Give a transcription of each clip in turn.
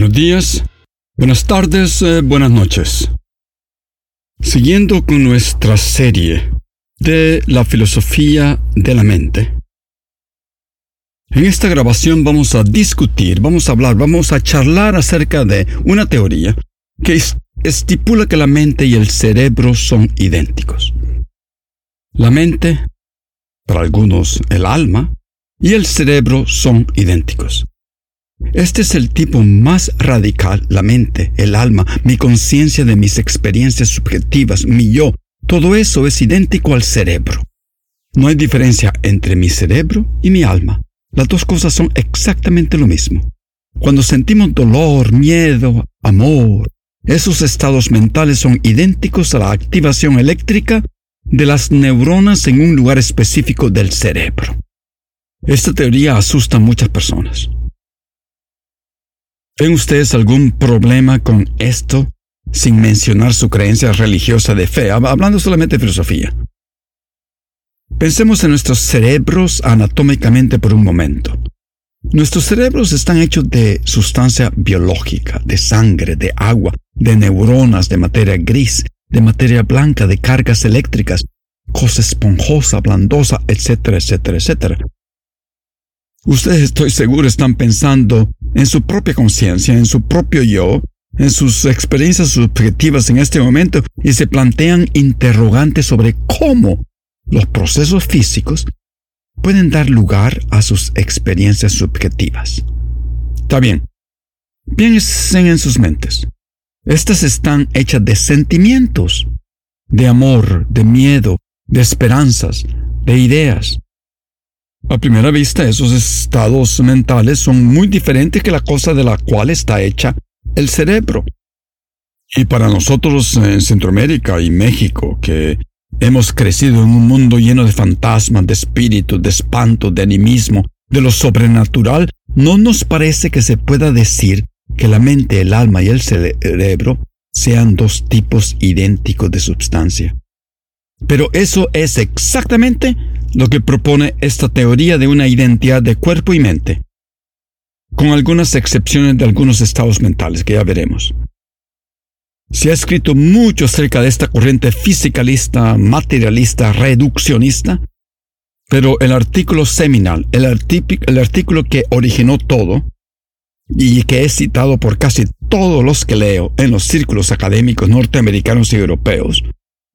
Buenos días, buenas tardes, eh, buenas noches. Siguiendo con nuestra serie de la filosofía de la mente. En esta grabación vamos a discutir, vamos a hablar, vamos a charlar acerca de una teoría que estipula que la mente y el cerebro son idénticos. La mente, para algunos el alma, y el cerebro son idénticos. Este es el tipo más radical, la mente, el alma, mi conciencia de mis experiencias subjetivas, mi yo, todo eso es idéntico al cerebro. No hay diferencia entre mi cerebro y mi alma. Las dos cosas son exactamente lo mismo. Cuando sentimos dolor, miedo, amor, esos estados mentales son idénticos a la activación eléctrica de las neuronas en un lugar específico del cerebro. Esta teoría asusta a muchas personas. ¿Ven ustedes algún problema con esto sin mencionar su creencia religiosa de fe, hablando solamente de filosofía? Pensemos en nuestros cerebros anatómicamente por un momento. Nuestros cerebros están hechos de sustancia biológica, de sangre, de agua, de neuronas, de materia gris, de materia blanca, de cargas eléctricas, cosa esponjosa, blandosa, etcétera, etcétera, etcétera. Ustedes estoy seguro están pensando en su propia conciencia, en su propio yo, en sus experiencias subjetivas en este momento y se plantean interrogantes sobre cómo los procesos físicos pueden dar lugar a sus experiencias subjetivas. Está bien. Piensen en sus mentes. Estas están hechas de sentimientos, de amor, de miedo, de esperanzas, de ideas, a primera vista, esos estados mentales son muy diferentes que la cosa de la cual está hecha el cerebro. Y para nosotros en Centroamérica y México, que hemos crecido en un mundo lleno de fantasmas, de espíritus, de espanto, de animismo, de lo sobrenatural, no nos parece que se pueda decir que la mente, el alma y el cerebro sean dos tipos idénticos de sustancia. Pero eso es exactamente lo que propone esta teoría de una identidad de cuerpo y mente, con algunas excepciones de algunos estados mentales que ya veremos. Se ha escrito mucho acerca de esta corriente fisicalista, materialista, reduccionista, pero el artículo seminal, el, el artículo que originó todo, y que es citado por casi todos los que leo en los círculos académicos norteamericanos y europeos,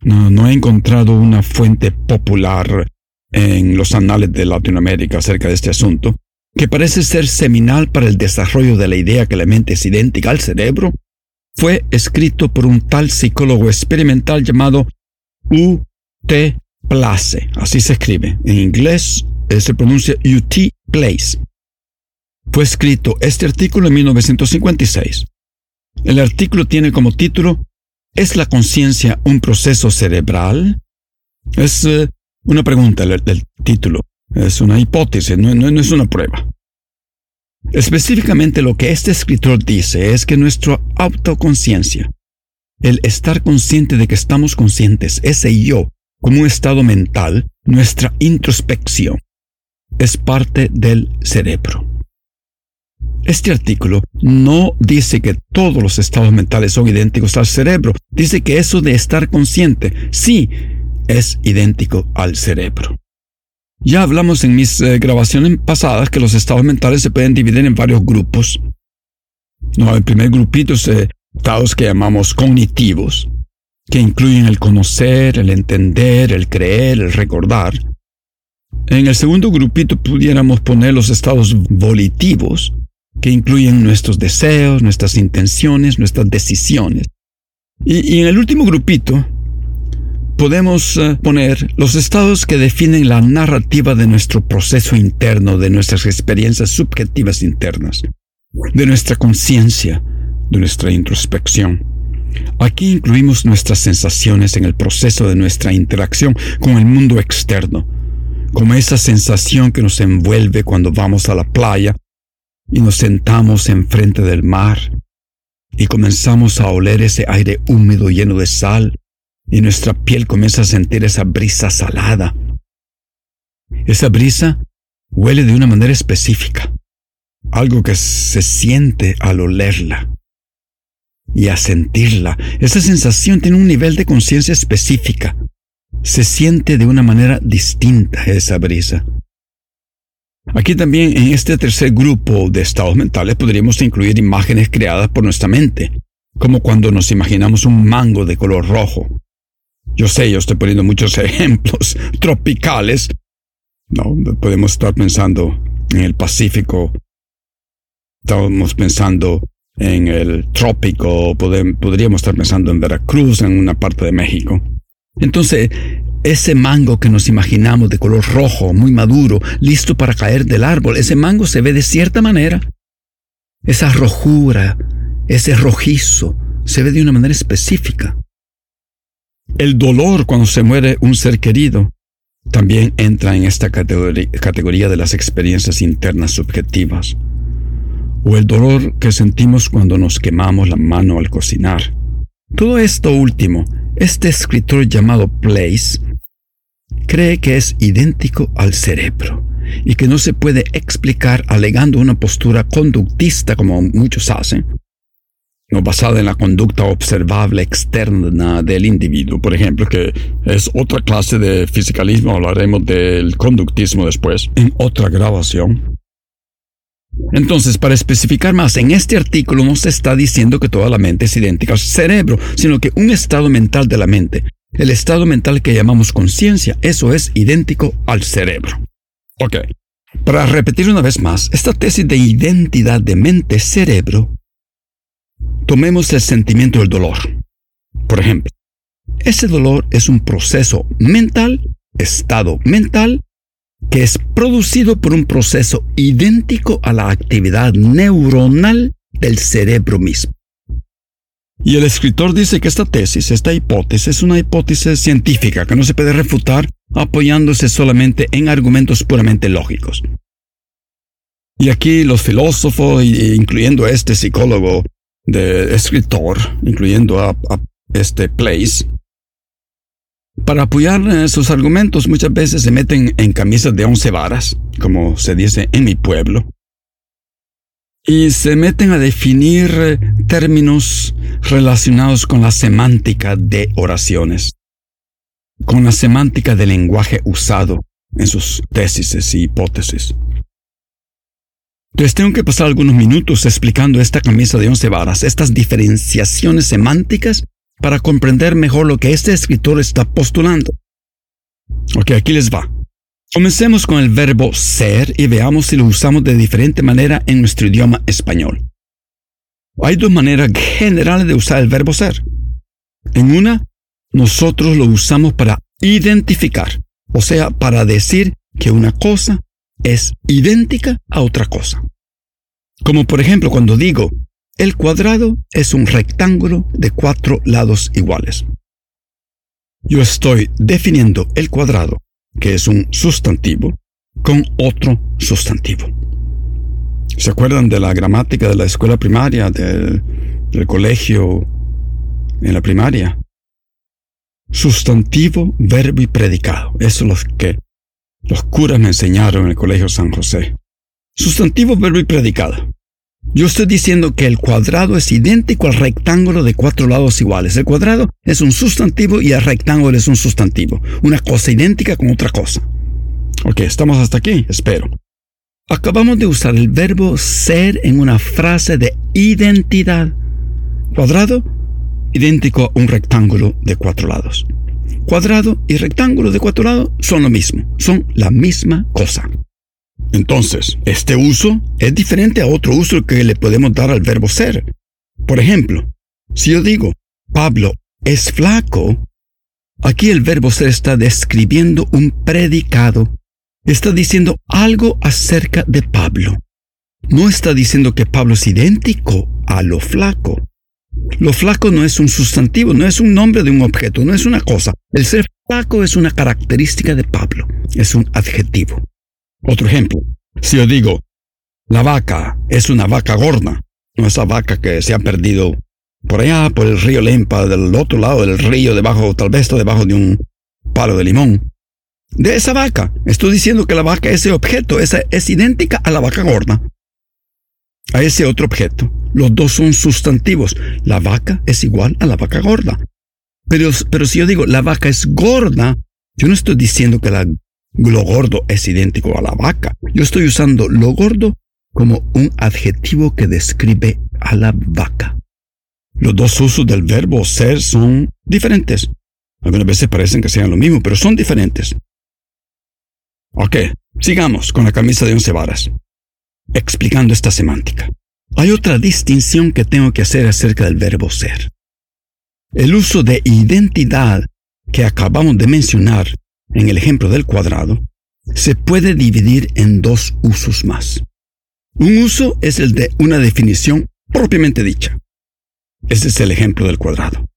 no, he encontrado una fuente popular en los anales de Latinoamérica acerca de este asunto, que parece ser seminal para el desarrollo de la idea que la mente es idéntica al cerebro, fue escrito por un tal psicólogo experimental llamado U. T. Place, así se escribe. En inglés eh, se pronuncia U. T. Place. Fue escrito este artículo en 1956. El artículo tiene como título ¿Es la conciencia un proceso cerebral? Es eh, una pregunta del, título. Es una hipótesis, no, no es una prueba. Específicamente lo que este escritor dice es que nuestra autoconciencia, el estar consciente de que estamos conscientes, ese yo, como un estado mental, nuestra introspección, es parte del cerebro. Este artículo no dice que todos los estados mentales son idénticos al cerebro, dice que eso de estar consciente sí es idéntico al cerebro. Ya hablamos en mis eh, grabaciones pasadas que los estados mentales se pueden dividir en varios grupos. No, el primer grupito es eh, estados que llamamos cognitivos, que incluyen el conocer, el entender, el creer, el recordar. En el segundo grupito pudiéramos poner los estados volitivos, que incluyen nuestros deseos, nuestras intenciones, nuestras decisiones. Y, en el último grupito podemos eh, poner los estados que definen la narrativa de nuestro proceso interno, de nuestras experiencias subjetivas internas, de nuestra conciencia, de nuestra introspección. Aquí incluimos nuestras sensaciones en el proceso de nuestra interacción con el mundo externo, como esa sensación que nos envuelve cuando vamos a la playa y nos sentamos enfrente del mar y comenzamos a oler ese aire húmedo lleno de sal y nuestra piel comienza a sentir esa brisa salada. Esa brisa huele de una manera específica, algo que se siente al olerla y a sentirla. Esa sensación tiene un nivel de conciencia específica. Se siente de una manera distinta esa brisa. Aquí también en este tercer grupo de estados mentales podríamos incluir imágenes creadas por nuestra mente, como cuando nos imaginamos un mango de color rojo. Yo sé, yo estoy poniendo muchos ejemplos tropicales. No, podemos estar pensando en el Pacífico. Estamos pensando en el trópico, podríamos estar pensando en Veracruz, en una parte de México. Entonces, ese mango que nos imaginamos de color rojo, muy maduro, listo para caer del árbol, ese mango se ve de cierta manera. Esa rojura, ese rojizo, se ve de una manera específica. El dolor cuando se muere un ser querido también entra en esta categoría de las experiencias internas subjetivas o el dolor que sentimos cuando nos quemamos la mano al cocinar. Todo esto último, este escritor llamado Place cree que es idéntico al cerebro y que no se puede explicar alegando una postura conductista como muchos hacen, no basada en la conducta observable externa del individuo, por ejemplo, que es otra clase de fisicalismo, hablaremos del conductismo después, en otra grabación. Entonces, para especificar más, en este artículo no se está diciendo que toda la mente es idéntica al cerebro, sino que un estado mental de la mente, el estado mental que llamamos conciencia, eso es idéntico al cerebro. Ok. Para repetir una vez más, esta tesis de identidad de mente-cerebro, tomemos el sentimiento del dolor. Por ejemplo, ese dolor es un proceso mental, estado mental, que es producido por un proceso idéntico a la actividad neuronal del cerebro mismo. Y el escritor dice que esta tesis, esta hipótesis, es una hipótesis científica que no se puede refutar apoyándose solamente en argumentos puramente lógicos. Y aquí los filósofos, incluyendo a este psicólogo de escritor, incluyendo a, a este Place, para apoyar eh, sus argumentos muchas veces se meten en camisas de once varas, como se dice en mi pueblo, y se meten a definir eh, términos relacionados con la semántica de oraciones, con la semántica del lenguaje usado en sus tesis y hipótesis. Entonces tengo que pasar algunos minutos explicando esta camisa de once varas, estas diferenciaciones semánticas para comprender mejor lo que este escritor está postulando. Ok, aquí les va. Comencemos con el verbo ser y veamos si lo usamos de diferente manera en nuestro idioma español. Hay dos maneras generales de usar el verbo ser. En una, nosotros lo usamos para identificar, o sea, para decir que una cosa es idéntica a otra cosa. Como por ejemplo cuando digo, el cuadrado es un rectángulo de cuatro lados iguales. Yo estoy definiendo el cuadrado, que es un sustantivo, con otro sustantivo. ¿Se acuerdan de la gramática de la escuela primaria, del, colegio en la primaria? Sustantivo, verbo y predicado. Eso es lo que los curas me enseñaron en el colegio San José. Sustantivo, verbo y predicado. Yo estoy diciendo que el cuadrado es idéntico al rectángulo de cuatro lados iguales. El cuadrado es un sustantivo y el rectángulo es un sustantivo. Una cosa idéntica con otra cosa. Ok, estamos hasta aquí, espero. Acabamos de usar el verbo ser en una frase de identidad. Cuadrado, idéntico a un rectángulo de cuatro lados. Cuadrado y rectángulo de cuatro lados son lo mismo, son la misma cosa. Entonces, este uso es diferente a otro uso que le podemos dar al verbo ser. Por ejemplo, si yo digo, Pablo es flaco, aquí el verbo ser está describiendo un predicado. Está diciendo algo acerca de Pablo. No está diciendo que Pablo es idéntico a lo flaco. Lo flaco no es un sustantivo, no es un nombre de un objeto, no es una cosa. El ser flaco es una característica de Pablo, es un adjetivo. Otro ejemplo, si yo digo, la vaca es una vaca gorda, no esa vaca que se ha perdido por allá, por el río Lempa, del otro lado del río, debajo, tal vez está debajo de un palo de limón. De esa vaca, estoy diciendo que la vaca, ese objeto, esa, es idéntica a la vaca gorda a ese otro objeto. Los dos son sustantivos. La vaca es igual a la vaca gorda. Pero, pero si yo digo la vaca es gorda, yo no estoy diciendo que la, lo gordo es idéntico a la vaca. Yo estoy usando lo gordo como un adjetivo que describe a la vaca. Los dos usos del verbo ser son diferentes. Algunas veces parecen que sean lo mismo, pero son diferentes. Ok, sigamos con la camisa de once varas explicando esta semántica. Hay otra distinción que tengo que hacer acerca del verbo ser. El uso de identidad que acabamos de mencionar en el ejemplo del cuadrado se puede dividir en dos usos más. Un uso es el de una definición propiamente dicha. Ese es el ejemplo del cuadrado.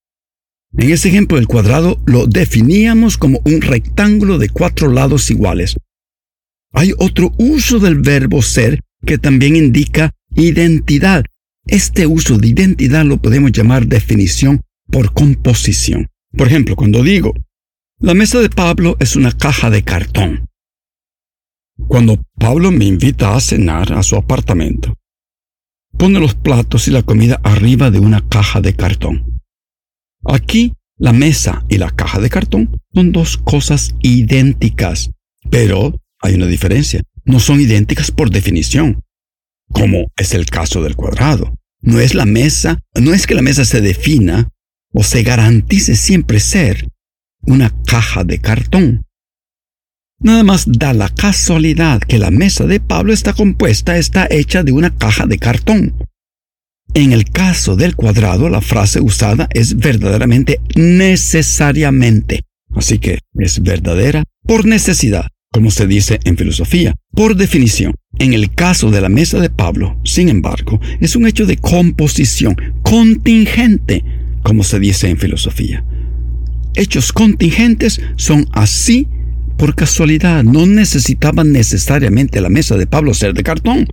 En ese ejemplo del cuadrado lo definíamos como un rectángulo de cuatro lados iguales. Hay otro uso del verbo ser que también indica identidad. Este uso de identidad lo podemos llamar definición por composición. Por ejemplo, cuando digo, la mesa de Pablo es una caja de cartón. Cuando Pablo me invita a cenar a su apartamento, pone los platos y la comida arriba de una caja de cartón. Aquí, la mesa y la caja de cartón son dos cosas idénticas, pero hay una diferencia no son idénticas por definición, como es el caso del cuadrado. No es la mesa, no es que la mesa se defina o se garantice siempre ser una caja de cartón. Nada más da la casualidad que la mesa de Pablo está compuesta, está hecha de una caja de cartón. En el caso del cuadrado, la frase usada es verdaderamente necesariamente. Así que es verdadera por necesidad como se dice en filosofía. Por definición, en el caso de la mesa de Pablo, sin embargo, es un hecho de composición contingente, como se dice en filosofía. Hechos contingentes son así por casualidad, no necesitaban necesariamente la mesa de Pablo ser de cartón.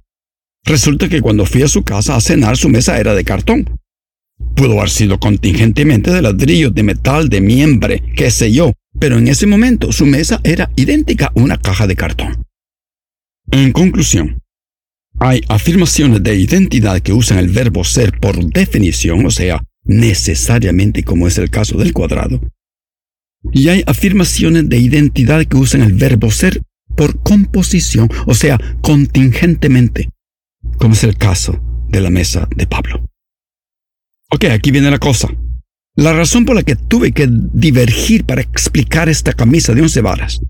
Resulta que cuando fui a su casa a cenar su mesa era de cartón. Pudo haber sido contingentemente de ladrillo, de metal, de miembre, qué sé yo, pero en ese momento su mesa era idéntica a una caja de cartón. En conclusión, hay afirmaciones de identidad que usan el verbo ser por definición, o sea, necesariamente como es el caso del cuadrado, y hay afirmaciones de identidad que usan el verbo ser por composición, o sea, contingentemente, como es el caso de la mesa de Pablo. Ok, aquí viene la cosa. La razón por la que tuve que divergir para explicar esta camisa de once varas.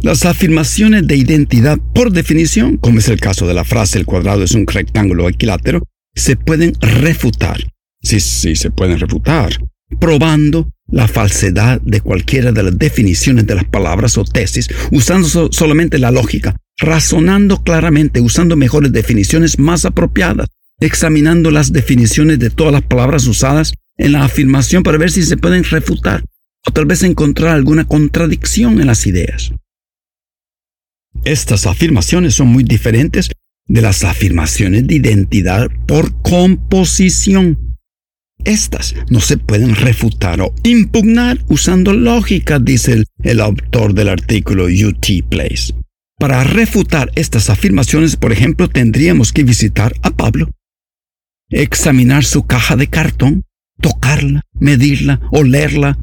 Las afirmaciones de identidad, por definición, como es el caso de la frase el cuadrado es un rectángulo equilátero, se pueden refutar. Sí, sí, se pueden refutar, probando la falsedad de cualquiera de las definiciones de las palabras o tesis, usando solamente la lógica, razonando claramente, usando mejores definiciones más apropiadas, examinando las definiciones de todas las palabras usadas en la afirmación para ver si se pueden refutar o tal vez encontrar alguna contradicción en las ideas. Estas afirmaciones son muy diferentes de las afirmaciones de identidad por composición. Estas no se pueden refutar o impugnar usando lógica, dice el, autor del artículo UT Place. Para refutar estas afirmaciones, por ejemplo, tendríamos que visitar a Pablo, examinar su caja de cartón tocarla, medirla, olerla,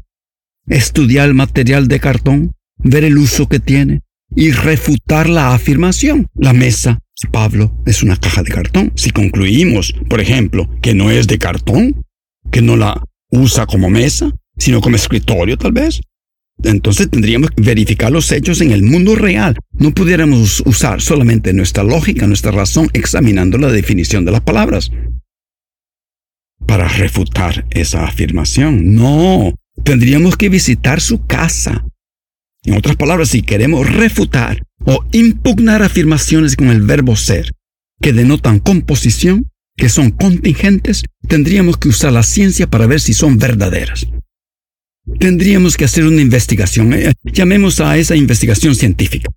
estudiar el material de cartón, ver el uso que tiene y refutar la afirmación. La mesa, Pablo, es una caja de cartón. Si concluimos, por ejemplo, que no es de cartón, que no la usa como mesa, sino como escritorio tal vez, entonces tendríamos que verificar los hechos en el mundo real. No pudiéramos usar solamente nuestra lógica, nuestra razón, examinando la definición de las palabras para refutar esa afirmación. No, tendríamos que visitar su casa. En otras palabras, si queremos refutar o impugnar afirmaciones con el verbo ser, que denotan composición, que son contingentes, tendríamos que usar la ciencia para ver si son verdaderas. Tendríamos que hacer una investigación, eh, llamemos a esa investigación científica.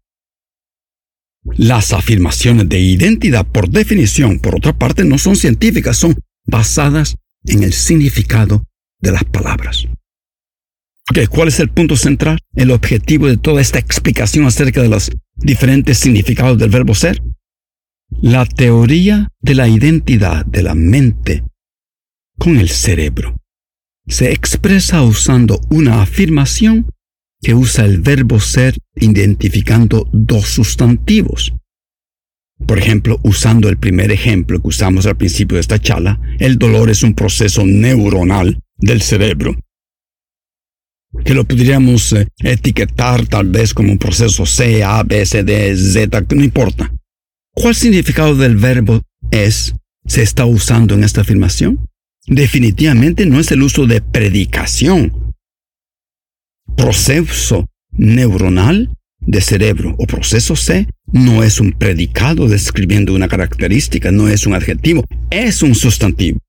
Las afirmaciones de identidad, por definición, por otra parte, no son científicas, son basadas en el significado de las palabras. ¿Cuál es el punto central? El objetivo de toda esta explicación acerca de los diferentes significados del verbo ser. La teoría de la identidad de la mente con el cerebro se expresa usando una afirmación que usa el verbo ser identificando dos sustantivos. Por ejemplo, usando el primer ejemplo que usamos al principio de esta charla, el dolor es un proceso neuronal del cerebro, que lo podríamos eh, etiquetar tal vez como un proceso C, A, B, C, D, Z, no importa. ¿Cuál significado del verbo es se está usando en esta afirmación? Definitivamente no es el uso de predicación. Proceso neuronal de cerebro o proceso C no es un predicado describiendo una característica, no es un adjetivo, es un sustantivo.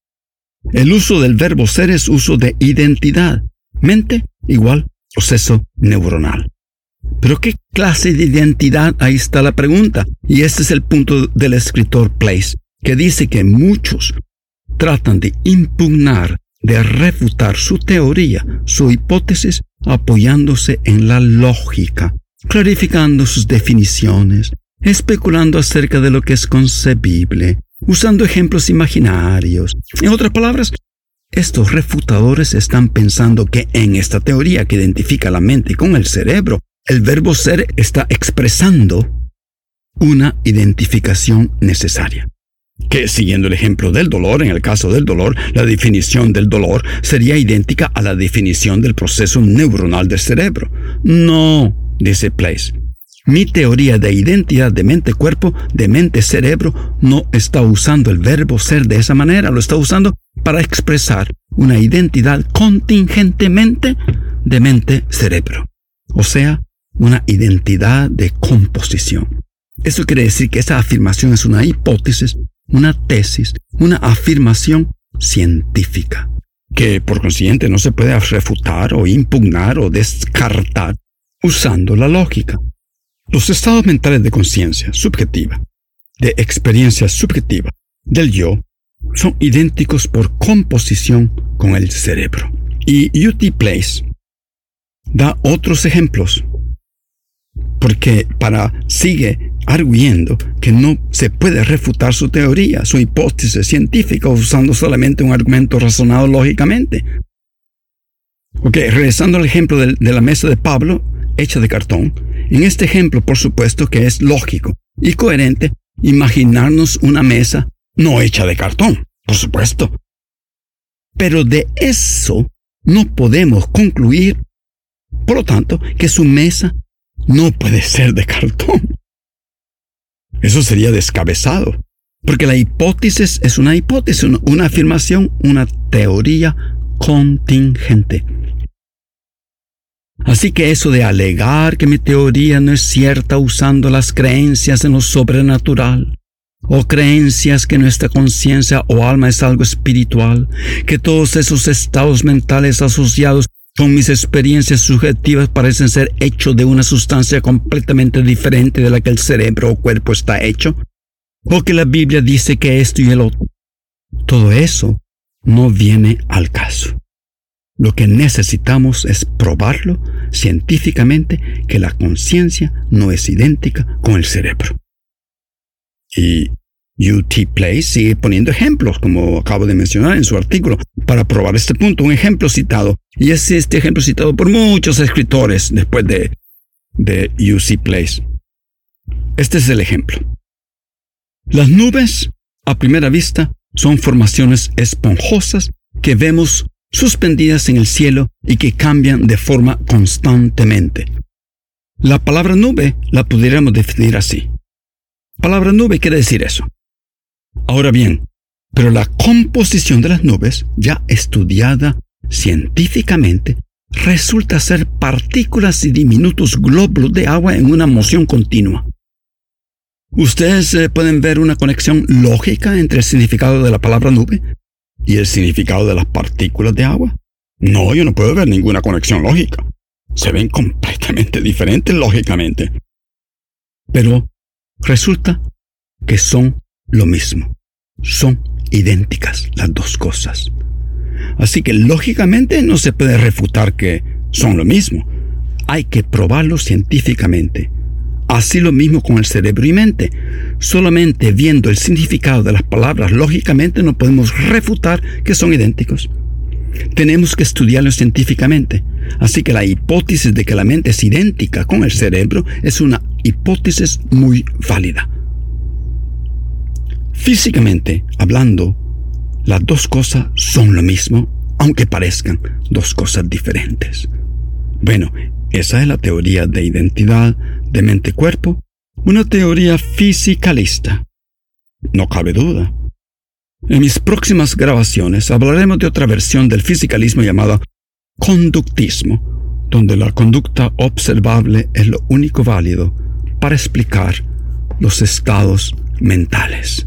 El uso del verbo ser es uso de identidad. Mente igual proceso neuronal. Pero ¿qué clase de identidad? Ahí está la pregunta. Y este es el punto del escritor Place, que dice que muchos tratan de impugnar, de refutar su teoría, su hipótesis, apoyándose en la lógica, clarificando sus definiciones, especulando acerca de lo que es concebible, usando ejemplos imaginarios. En otras palabras, estos refutadores están pensando que en esta teoría que identifica la mente con el cerebro, el verbo ser está expresando una identificación necesaria. Que siguiendo el ejemplo del dolor, en el caso del dolor, la definición del dolor sería idéntica a la definición del proceso neuronal del cerebro. No, dice Place. Mi teoría de identidad de mente-cuerpo, de mente-cerebro, no está usando el verbo ser de esa manera, lo está usando para expresar una identidad contingentemente de mente-cerebro. O sea, una identidad de composición. Eso quiere decir que esa afirmación es una hipótesis, una tesis, una afirmación científica, que por consiguiente no se puede refutar o impugnar o descartar usando la lógica. Los estados mentales de conciencia subjetiva, de experiencia subjetiva, del yo, son idénticos por composición con el cerebro. Y UT Place da otros ejemplos, porque para sigue arguyendo que no se puede refutar su teoría, su hipótesis científica usando solamente un argumento razonado lógicamente. Ok, regresando al ejemplo de, de la mesa de Pablo, hecha de cartón, en este ejemplo por supuesto que es lógico y coherente imaginarnos una mesa no hecha de cartón, por supuesto. Pero de eso no podemos concluir, por lo tanto, que su mesa no puede ser de cartón. Eso sería descabezado, porque la hipótesis es una hipótesis, una afirmación, una teoría contingente. Así que eso de alegar que mi teoría no es cierta usando las creencias en lo sobrenatural, o creencias que nuestra conciencia o alma es algo espiritual, que todos esos estados mentales asociados con mis experiencias subjetivas parecen ser hechos de una sustancia completamente diferente de la que el cerebro o cuerpo está hecho, o que la Biblia dice que esto y el otro. Todo eso no viene al caso. Lo que necesitamos es probarlo científicamente que la conciencia no es idéntica con el cerebro. Y UT Place sigue poniendo ejemplos, como acabo de mencionar en su artículo, para probar este punto. Un ejemplo citado, y es este ejemplo citado por muchos escritores después de, de UC Place. Este es el ejemplo. Las nubes, a primera vista, son formaciones esponjosas que vemos suspendidas en el cielo y que cambian de forma constantemente. La palabra nube la pudiéramos definir así. Palabra nube quiere decir eso. Ahora bien, pero la composición de las nubes, ya estudiada científicamente, resulta ser partículas y diminutos glóbulos de agua en una moción continua. Ustedes eh, pueden ver una conexión lógica entre el significado de la palabra nube y el significado de las partículas de agua. No, yo no puedo ver ninguna conexión lógica. Se ven completamente diferentes lógicamente. Pero resulta que son lo mismo. Son idénticas las dos cosas. Así que lógicamente no se puede refutar que son lo mismo. Hay que probarlo científicamente. Así lo mismo con el cerebro y mente. Solamente viendo el significado de las palabras, lógicamente no podemos refutar que son idénticos. Tenemos que estudiarlo científicamente. Así que la hipótesis de que la mente es idéntica con el cerebro es una hipótesis muy válida. Físicamente hablando, las dos cosas son lo mismo, aunque parezcan dos cosas diferentes. Bueno, esa es la teoría de identidad de mente-cuerpo, una teoría fisicalista. No cabe duda. En mis próximas grabaciones hablaremos de otra versión del fisicalismo llamada conductismo, donde la conducta observable es lo único válido para explicar los estados mentales.